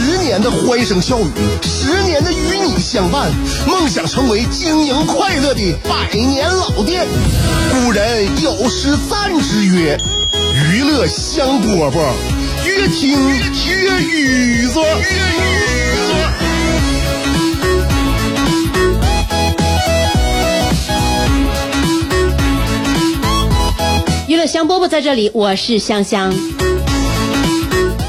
十年的欢声笑语，十年的与你相伴，梦想成为经营快乐的百年老店。古人有诗赞之曰：“娱乐香饽饽，越听越雨子。”娱乐香饽饽在这里，我是香香。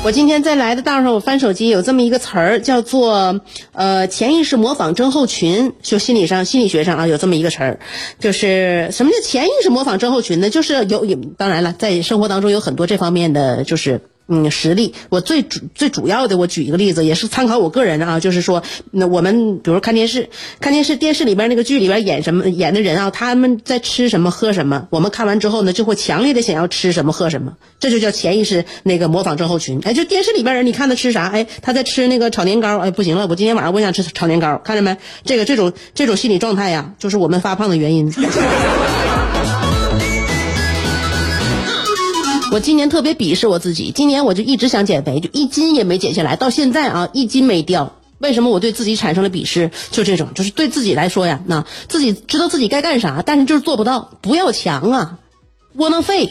我今天在来的道上，我翻手机有这么一个词儿，叫做呃潜意识模仿症候群。就心理上、心理学上啊，有这么一个词儿，就是什么叫潜意识模仿症候群呢？就是有，当然了，在生活当中有很多这方面的就是。嗯，实例，我最主最主要的，我举一个例子，也是参考我个人啊，就是说，那我们比如看电视，看电视，电视里边那个剧里边演什么演的人啊，他们在吃什么喝什么，我们看完之后呢，就会强烈的想要吃什么喝什么，这就叫潜意识那个模仿症候群。哎，就电视里边人，你看他吃啥，哎，他在吃那个炒年糕，哎，不行了，我今天晚上我想吃炒年糕，看着没？这个这种这种心理状态呀，就是我们发胖的原因。我今年特别鄙视我自己，今年我就一直想减肥，就一斤也没减下来，到现在啊一斤没掉。为什么我对自己产生了鄙视？就这种，就是对自己来说呀，那自己知道自己该干啥，但是就是做不到，不要强啊，窝囊废。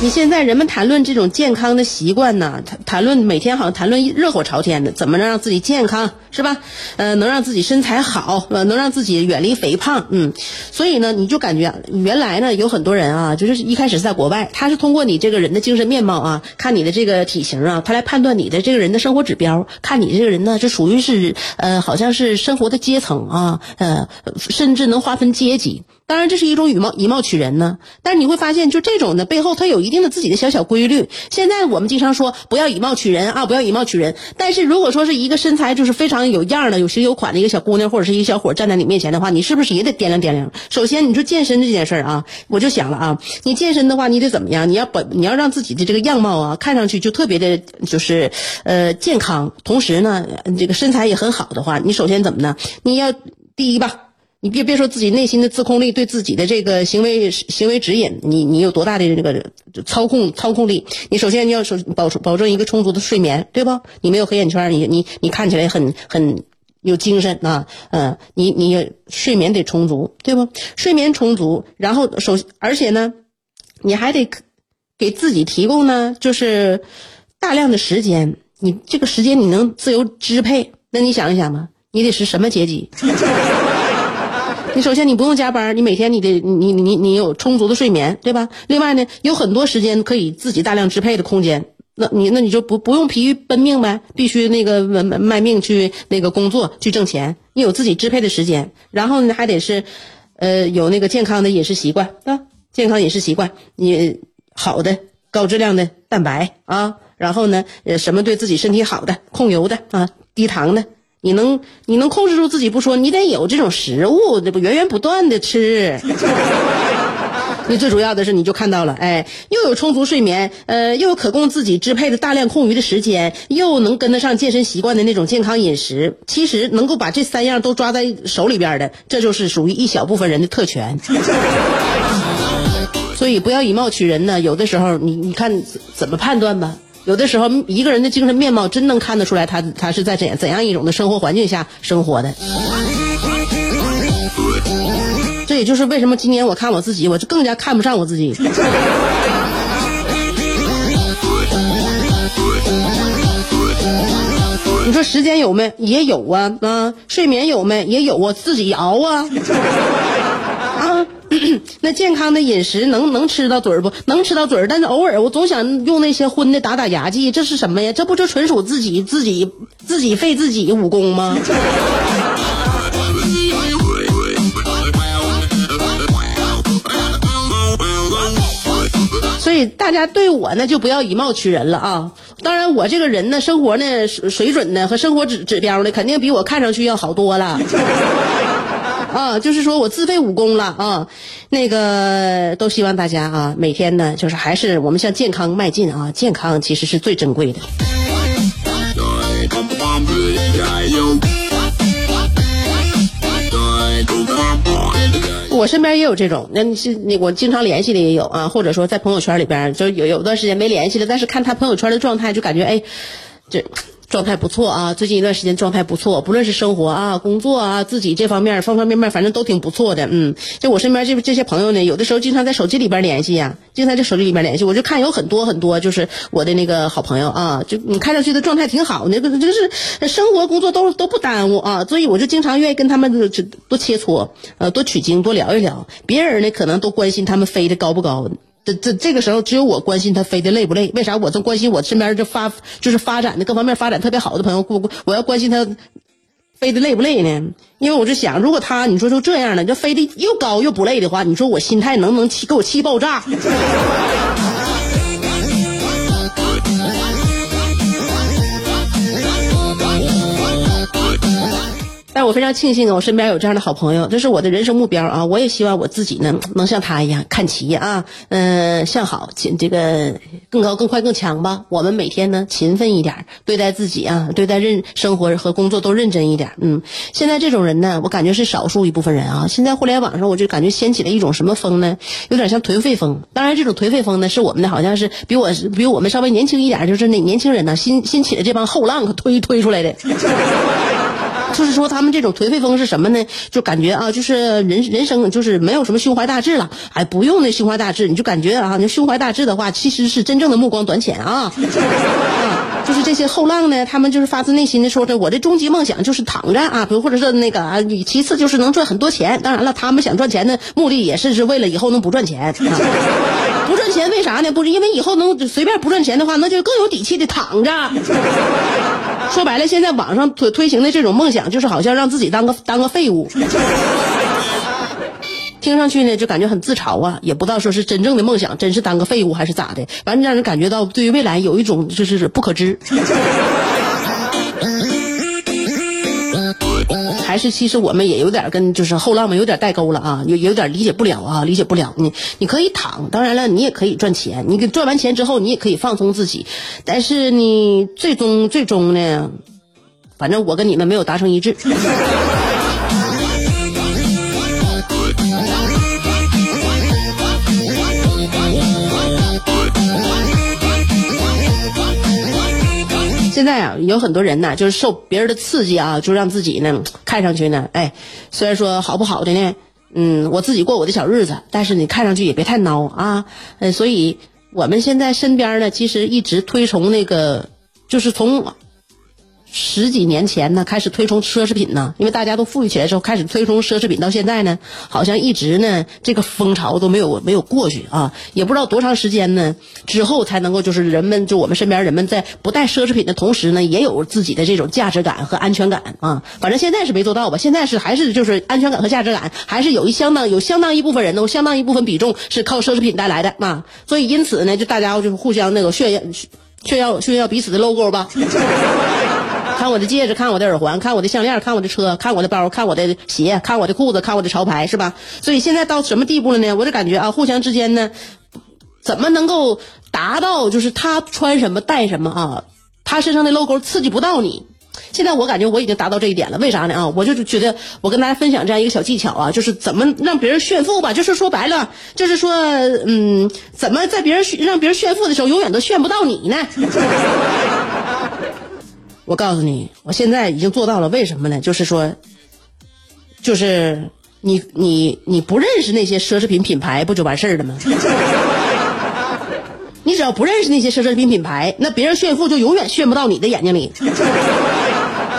你现在人们谈论这种健康的习惯呢，谈谈论每天好像谈论热火朝天的，怎么能让自己健康是吧？呃，能让自己身材好，能让自己远离肥胖，嗯，所以呢，你就感觉原来呢有很多人啊，就是一开始在国外，他是通过你这个人的精神面貌啊，看你的这个体型啊，他来判断你的这个人的生活指标，看你这个人呢，这属于是呃，好像是生活的阶层啊，呃，甚至能划分阶级。当然，这是一种以貌以貌取人呢。但是你会发现，就这种的背后，它有一定的自己的小小规律。现在我们经常说不要以貌取人啊，不要以貌取人。但是如果说是一个身材就是非常有样的、有型有款的一个小姑娘或者是一个小伙站在你面前的话，你是不是也得掂量掂量？首先，你说健身这件事儿啊，我就想了啊，你健身的话，你得怎么样？你要把你要让自己的这个样貌啊，看上去就特别的，就是呃健康，同时呢，这个身材也很好的话，你首先怎么呢？你要第一吧。你别别说自己内心的自控力，对自己的这个行为行为指引，你你有多大的这个操控操控力？你首先你要守保保证一个充足的睡眠，对不？你没有黑眼圈，你你你看起来很很有精神啊，嗯，你你睡眠得充足，对不？睡眠充足，然后首而且呢，你还得给自己提供呢，就是大量的时间，你这个时间你能自由支配，那你想一想吧，你得是什么阶级？你首先你不用加班，你每天你得你你你有充足的睡眠，对吧？另外呢，有很多时间可以自己大量支配的空间，那你那你就不不用疲于奔命呗，必须那个卖卖命去那个工作去挣钱，你有自己支配的时间，然后呢还得是，呃有那个健康的饮食习惯啊，健康饮食习惯，你好的高质量的蛋白啊，然后呢呃什么对自己身体好的控油的啊低糖的。你能你能控制住自己不说，你得有这种食物，这不源源不断的吃。你最主要的是，你就看到了，哎，又有充足睡眠，呃，又有可供自己支配的大量空余的时间，又能跟得上健身习惯的那种健康饮食。其实能够把这三样都抓在手里边的，这就是属于一小部分人的特权。所以不要以貌取人呢。有的时候，你你看怎么判断吧。有的时候，一个人的精神面貌真能看得出来，他他是在怎怎样一种的生活环境下生活的。这也就是为什么今年我看我自己，我就更加看不上我自己。你说时间有没？也有啊啊！睡眠有没？也有啊，自己熬啊！那健康的饮食能能吃到嘴儿不？能吃到嘴儿，但是偶尔我总想用那些荤的打打牙祭，这是什么呀？这不就纯属自己自己自己废自己武功吗？所以大家对我呢就不要以貌取人了啊。当然，我这个人呢，生活呢水水准呢和生活指指标呢，肯定比我看上去要好多了。啊，就是说我自废武功了啊，那个都希望大家啊，每天呢，就是还是我们向健康迈进啊，健康其实是最珍贵的。我身边也有这种，那你是你我经常联系的也有啊，或者说在朋友圈里边，就有有段时间没联系了，但是看他朋友圈的状态，就感觉哎，这。状态不错啊，最近一段时间状态不错，不论是生活啊、工作啊，自己这方面方方面面，反正都挺不错的。嗯，就我身边这这些朋友呢，有的时候经常在手机里边联系呀，经常在手机里边联系，我就看有很多很多，就是我的那个好朋友啊，就你看上去的状态挺好，那个就是生活工作都都不耽误啊，所以我就经常愿意跟他们就多切磋，呃，多取经，多聊一聊。别人呢可能都关心他们飞的高不高。这这这个时候，只有我关心他飞的累不累？为啥我正关心我身边这发就是发展的各方面发展特别好的朋友，我我要关心他飞的累不累呢？因为我就想，如果他你说就这样的，就飞的又高又不累的话，你说我心态能不能气给我气爆炸？我非常庆幸，我身边有这样的好朋友，这是我的人生目标啊！我也希望我自己呢，能像他一样看齐啊，嗯，向好，这个更高、更快、更强吧。我们每天呢，勤奋一点，对待自己啊，对待认生活和工作都认真一点。嗯，现在这种人呢，我感觉是少数一部分人啊。现在互联网上，我就感觉掀起了一种什么风呢？有点像颓废风。当然，这种颓废风呢，是我们的好像是比我比我们稍微年轻一点，就是那年轻人呢，新新起的这帮后浪推推出来的。就是说，他们这种颓废风是什么呢？就感觉啊，就是人人生就是没有什么胸怀大志了，哎，不用那胸怀大志，你就感觉啊，那胸怀大志的话，其实是真正的目光短浅。啊，就是这些后浪呢，他们就是发自内心的说着，我的终极梦想就是躺着啊，比如或者是那个啊，其次就是能赚很多钱。当然了，他们想赚钱的目的也是是为了以后能不赚钱。不赚钱为啥呢？不是因为以后能随便不赚钱的话，那就更有底气的躺着。说白了，现在网上推推行的这种梦想，就是好像让自己当个当个废物。听上去呢，就感觉很自嘲啊，也不知道说是真正的梦想，真是当个废物还是咋的，反正让人感觉到对于未来有一种就是不可知。还是其实我们也有点跟就是后浪们有点代沟了啊，有有点理解不了啊，理解不了你。你可以躺，当然了，你也可以赚钱。你赚完钱之后，你也可以放松自己。但是你最终最终呢，反正我跟你们没有达成一致。现在啊，有很多人呢，就是受别人的刺激啊，就让自己呢看上去呢，哎，虽然说好不好的呢，嗯，我自己过我的小日子，但是你看上去也别太孬啊，呃，所以我们现在身边呢，其实一直推崇那个，就是从。十几年前呢，开始推崇奢侈品呢，因为大家都富裕起来之后，开始推崇奢侈品，到现在呢，好像一直呢这个风潮都没有没有过去啊，也不知道多长时间呢之后才能够就是人们就我们身边人们在不带奢侈品的同时呢，也有自己的这种价值感和安全感啊。反正现在是没做到吧，现在是还是就是安全感和价值感还是有一相当有相当一部分人呢，相当一部分比重是靠奢侈品带来的啊。所以因此呢，就大家就是互相那个炫耀炫耀炫耀彼此的 logo 吧。看我的戒指，看我的耳环，看我的项链，看我的车，看我的包，看我的鞋，看我的裤子，看我的潮牌，是吧？所以现在到什么地步了呢？我就感觉啊，互相之间呢，怎么能够达到就是他穿什么戴什么啊，他身上的 logo 刺激不到你。现在我感觉我已经达到这一点了，为啥呢？啊，我就觉得我跟大家分享这样一个小技巧啊，就是怎么让别人炫富吧，就是说白了，就是说，嗯，怎么在别人让别人炫富的时候，永远都炫不到你呢？我告诉你，我现在已经做到了。为什么呢？就是说，就是你你你不认识那些奢侈品品牌，不就完事儿了吗？你只要不认识那些奢侈品品牌，那别人炫富就永远炫不到你的眼睛里。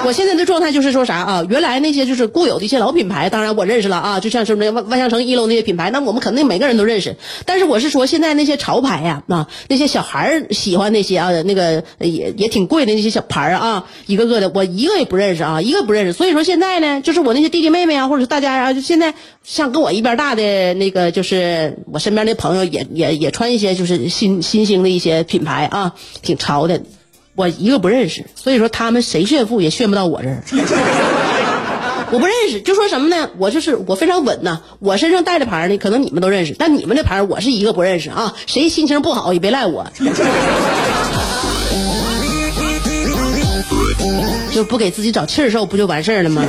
我现在的状态就是说啥啊？原来那些就是固有的一些老品牌，当然我认识了啊，就像是那万万象城一楼那些品牌，那我们肯定每个人都认识。但是我是说，现在那些潮牌呀，啊，那些小孩儿喜欢那些啊，那个也也挺贵的那些小牌儿啊，一个个的，我一个也不认识啊，一个不认识。所以说现在呢，就是我那些弟弟妹妹啊，或者是大家啊，就现在像跟我一边大的那个，就是我身边的朋友也也也穿一些就是新新兴的一些品牌啊，挺潮的。我一个不认识，所以说他们谁炫富也炫不到我这儿。我不认识，就说什么呢？我就是我非常稳呐，我身上带的牌呢，可能你们都认识，但你们的牌我是一个不认识啊。谁心情不好也别赖我，就不给自己找气儿受，不就完事儿了吗？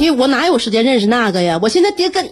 因为我哪有时间认识那个呀？我现在爹跟。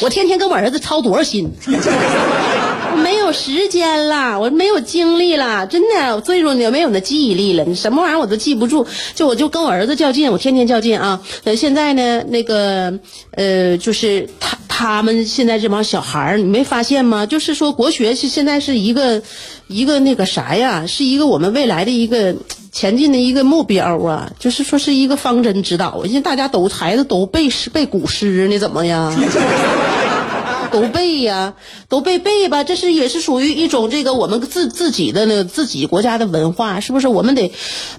我天天跟我儿子操多少心，我没有时间了，我没有精力了，真的，所以说也没有那记忆力了，你什么玩意儿我都记不住，就我就跟我儿子较劲，我天天较劲啊。呃，现在呢，那个呃，就是他他们现在这帮小孩儿，你没发现吗？就是说国学是现在是一个一个那个啥呀，是一个我们未来的一个。前进的一个目标啊，就是说是一个方针指导。现在大家都孩子都背诗背古诗呢，怎么样？都背呀，都背背吧。这是也是属于一种这个我们自自己的那自己国家的文化，是不是？我们得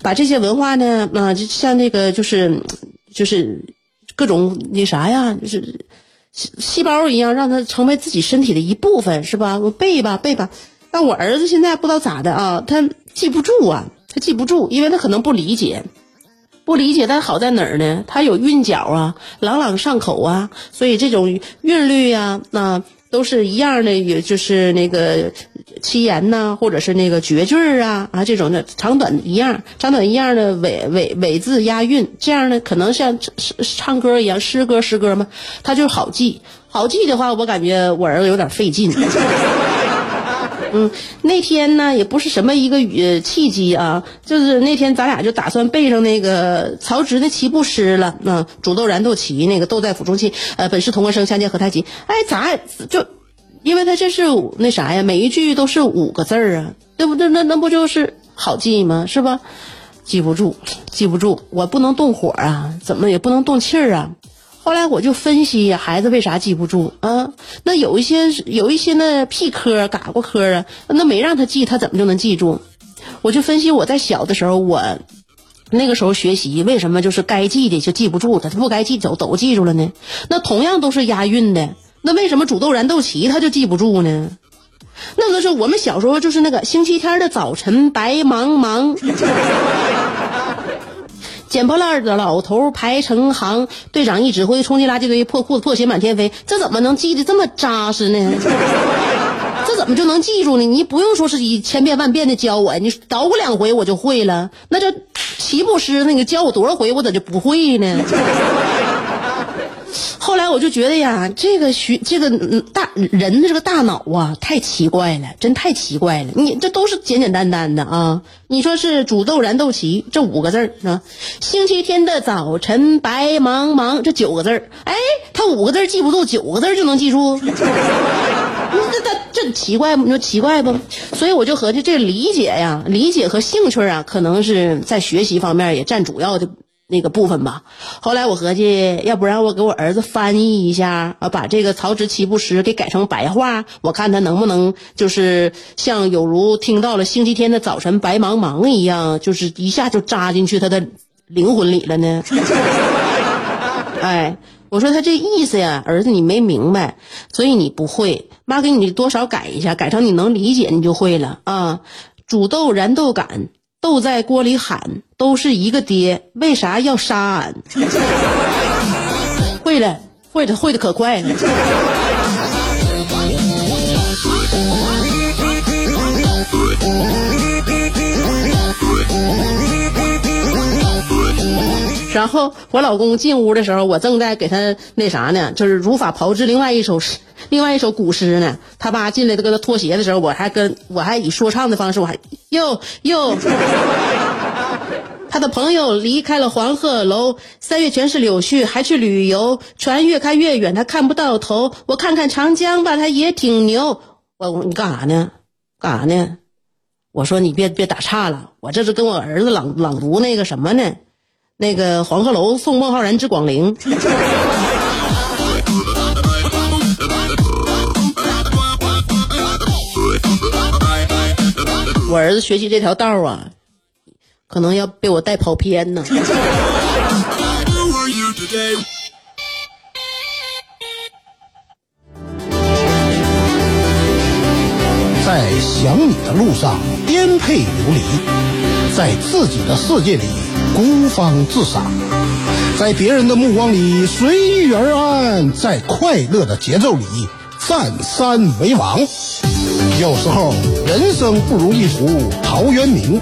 把这些文化呢，啊，就像那个就是就是各种那啥呀，就是细细胞一样，让它成为自己身体的一部分，是吧？我背吧背吧。但我儿子现在不知道咋的啊，他记不住啊。他记不住，因为他可能不理解，不理解。但好在哪儿呢？他有韵脚啊，朗朗上口啊，所以这种韵律呀，那都是一样的，也就是那个七言呐，或者是那个绝句儿啊啊，这种的长短一样，长短一样的尾尾尾字押韵，这样的可能像唱歌一样，诗歌诗歌嘛，他就好记。好记的话，我感觉我儿子有点费劲。嗯，那天呢也不是什么一个语契机啊，就是那天咱俩就打算背上那个曹植的七步诗了。嗯，煮豆燃豆萁，那个豆在釜中泣，呃，本是同根生，相煎何太急。哎，咋就？因为他这是那啥呀，每一句都是五个字儿啊，对不对？那那不就是好记吗？是吧？记不住，记不住，我不能动火啊，怎么也不能动气儿啊。后来我就分析孩子为啥记不住啊？那有一些有一些那屁科儿嘎过科儿啊，那没让他记，他怎么就能记住？我就分析我在小的时候，我那个时候学习为什么就是该记的就记不住，他不该记都都记住了呢？那同样都是押韵的，那为什么煮豆燃豆萁他就记不住呢？那个时候我们小时候就是那个星期天的早晨白茫茫。捡破烂的老头排成行，队长一指挥，冲进垃圾堆，破裤子破鞋满天飞。这怎么能记得这么扎实呢？这怎么就能记住呢？你不用说是一千遍万遍的教我，你捣鼓两回我就会了。那这齐步诗，那个教我多少回，我咋就不会呢？我就觉得呀，这个学这个大人的这个大脑啊，太奇怪了，真太奇怪了。你这都是简简单单的啊，你说是煮豆燃豆萁这五个字儿啊，星期天的早晨白茫茫这九个字儿，哎，他五个字记不住，九个字就能记住，那这这这奇怪不？你说奇怪不？所以我就合计，这理解呀，理解和兴趣啊，可能是在学习方面也占主要的。那个部分吧，后来我合计，要不然我给我儿子翻译一下啊，把这个曹植七步诗给改成白话，我看他能不能就是像有如听到了星期天的早晨白茫茫一样，就是一下就扎进去他的灵魂里了呢。哎，我说他这意思呀，儿子你没明白，所以你不会，妈给你多少改一下，改成你能理解，你就会了啊。煮豆燃豆杆。都在锅里喊，都是一个爹，为啥要杀俺？会了，会的，会的可快了。然后我老公进屋的时候，我正在给他那啥呢，就是如法炮制另外一首诗。另外一首古诗呢，他爸进来都给他脱鞋的时候，我还跟我还以说唱的方式，我还哟哟，他的朋友离开了黄鹤楼，三月全是柳絮，还去旅游，船越开越远，他看不到头。我看看长江吧，它也挺牛。我你干啥呢？干啥呢？我说你别别打岔了，我这是跟我儿子朗朗读那个什么呢？那个黄鹤楼送孟浩然之广陵。我儿子学习这条道啊，可能要被我带跑偏呢。在想你的路上颠沛流离，在自己的世界里孤芳自赏，在别人的目光里随遇而安，在快乐的节奏里占山为王。有时候人生不如一壶陶渊明，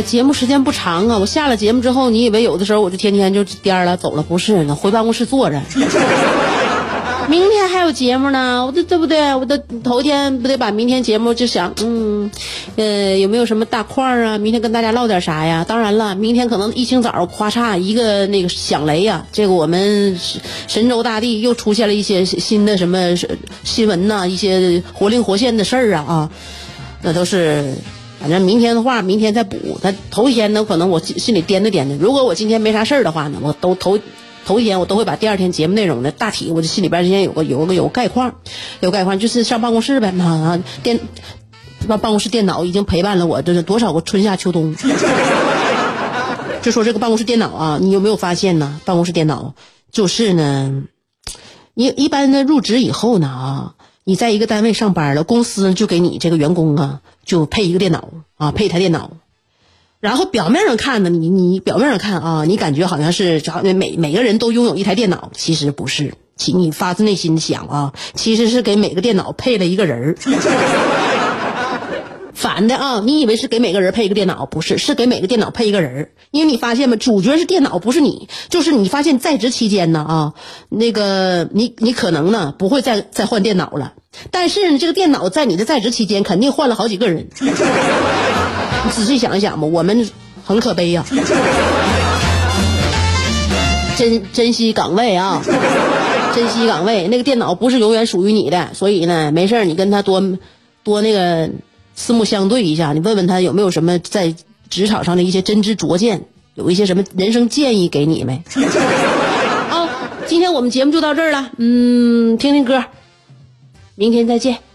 呃，节目时间不长啊，我下了节目之后，你以为有的时候我就天天就颠儿了走了？不是呢，回办公室坐着。明天还有节目呢，我这对不对？我的头一天不得把明天节目就想，嗯，呃，有没有什么大块儿啊？明天跟大家唠点啥呀？当然了，明天可能一清早咔嚓一个那个响雷呀，这个我们神州大地又出现了一些新的什么新闻呐、一些活灵活现的事儿啊啊，那都是。反正明天的话，明天再补。他头一天呢，可能我心里掂着掂着。如果我今天没啥事儿的话呢，我都头头一天我都会把第二天节目内容的大体，我就心里边先有个有个有个概况，有概况就是上办公室呗啊，电办办公室电脑已经陪伴了我这是多少个春夏秋冬。就说这个办公室电脑啊，你有没有发现呢？办公室电脑就是呢，你一般的入职以后呢啊。你在一个单位上班了，公司就给你这个员工啊，就配一个电脑啊，配一台电脑。然后表面上看呢，你你表面上看啊，你感觉好像是找每每个人都拥有一台电脑，其实不是。其你发自内心想啊，其实是给每个电脑配了一个人儿。反的啊，你以为是给每个人配一个电脑，不是，是给每个电脑配一个人儿。因为你发现没，主角是电脑，不是你。就是你发现在职期间呢啊，那个你你可能呢不会再再换电脑了，但是呢这个电脑在你的在职期间肯定换了好几个人。你仔细想一想吧，我们很可悲呀、珍珍惜岗位啊，珍惜岗位。那个电脑不是永远属于你的，所以呢，没事你跟他多多那个。四目相对一下，你问问他有没有什么在职场上的一些真知灼见，有一些什么人生建议给你没？啊，今天我们节目就到这儿了，嗯，听听歌，明天再见。